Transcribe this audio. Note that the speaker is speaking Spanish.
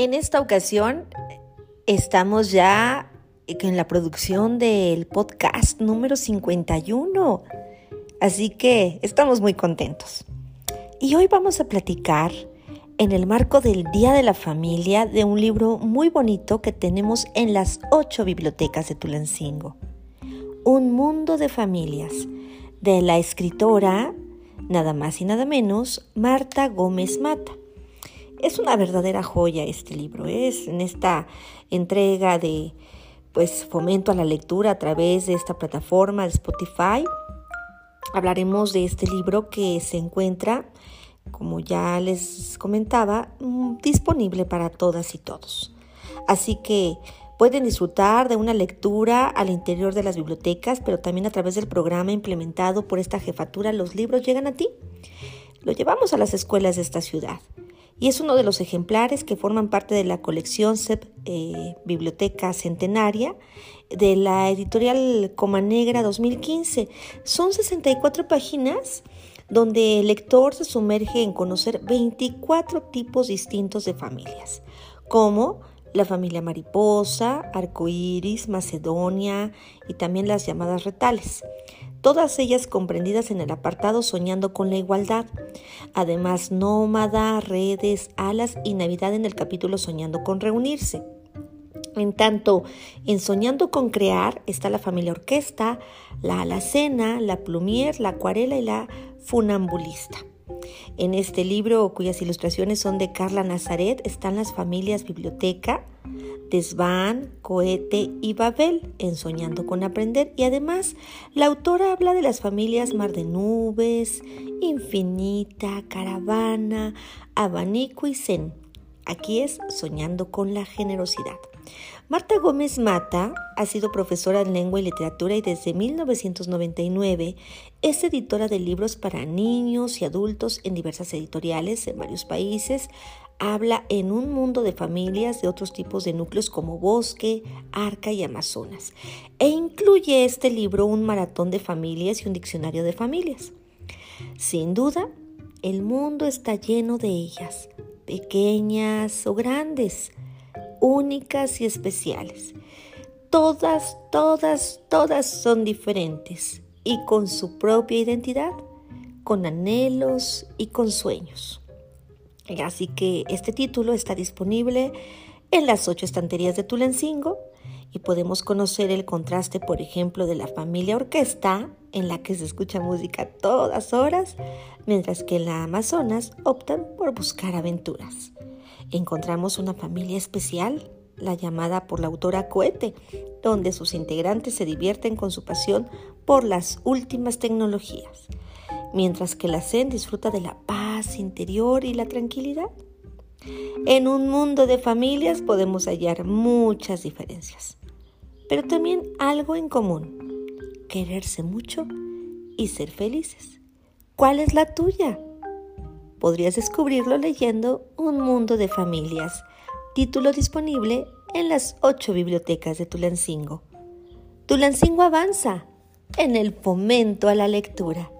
En esta ocasión estamos ya en la producción del podcast número 51, así que estamos muy contentos. Y hoy vamos a platicar en el marco del Día de la Familia de un libro muy bonito que tenemos en las ocho bibliotecas de Tulancingo. Un mundo de familias, de la escritora, nada más y nada menos, Marta Gómez Mata. Es una verdadera joya este libro, es en esta entrega de pues fomento a la lectura a través de esta plataforma de Spotify. Hablaremos de este libro que se encuentra, como ya les comentaba, mm, disponible para todas y todos. Así que pueden disfrutar de una lectura al interior de las bibliotecas, pero también a través del programa implementado por esta jefatura, los libros llegan a ti. Lo llevamos a las escuelas de esta ciudad y es uno de los ejemplares que forman parte de la colección CEP eh, Biblioteca Centenaria de la editorial Coma Negra 2015. Son 64 páginas donde el lector se sumerge en conocer 24 tipos distintos de familias, como la familia mariposa, arcoíris, macedonia y también las llamadas retales todas ellas comprendidas en el apartado Soñando con la Igualdad. Además, Nómada, Redes, Alas y Navidad en el capítulo Soñando con Reunirse. En tanto, en Soñando con Crear está la familia orquesta, la alacena, la plumier, la acuarela y la funambulista. En este libro, cuyas ilustraciones son de Carla Nazaret, están las familias biblioteca, Desván, Cohete y Babel en Soñando con Aprender y además la autora habla de las familias Mar de Nubes, Infinita, Caravana, Abanico y Zen. Aquí es Soñando con la Generosidad. Marta Gómez Mata ha sido profesora en lengua y literatura y desde 1999 es editora de libros para niños y adultos en diversas editoriales en varios países, habla en un mundo de familias de otros tipos de núcleos como bosque, arca y amazonas. E incluye este libro un maratón de familias y un diccionario de familias. Sin duda, el mundo está lleno de ellas, pequeñas o grandes, únicas y especiales. Todas, todas, todas son diferentes y con su propia identidad, con anhelos y con sueños. Así que este título está disponible en las ocho estanterías de Tulancingo y podemos conocer el contraste, por ejemplo, de la familia orquesta, en la que se escucha música todas horas, mientras que en la Amazonas optan por buscar aventuras. Encontramos una familia especial, la llamada por la autora Cohete, donde sus integrantes se divierten con su pasión por las últimas tecnologías, mientras que la Zen disfruta de la paz interior y la tranquilidad. En un mundo de familias podemos hallar muchas diferencias, pero también algo en común, quererse mucho y ser felices. ¿Cuál es la tuya? Podrías descubrirlo leyendo Un Mundo de Familias, título disponible en las ocho bibliotecas de Tulancingo. Tulancingo avanza en el fomento a la lectura.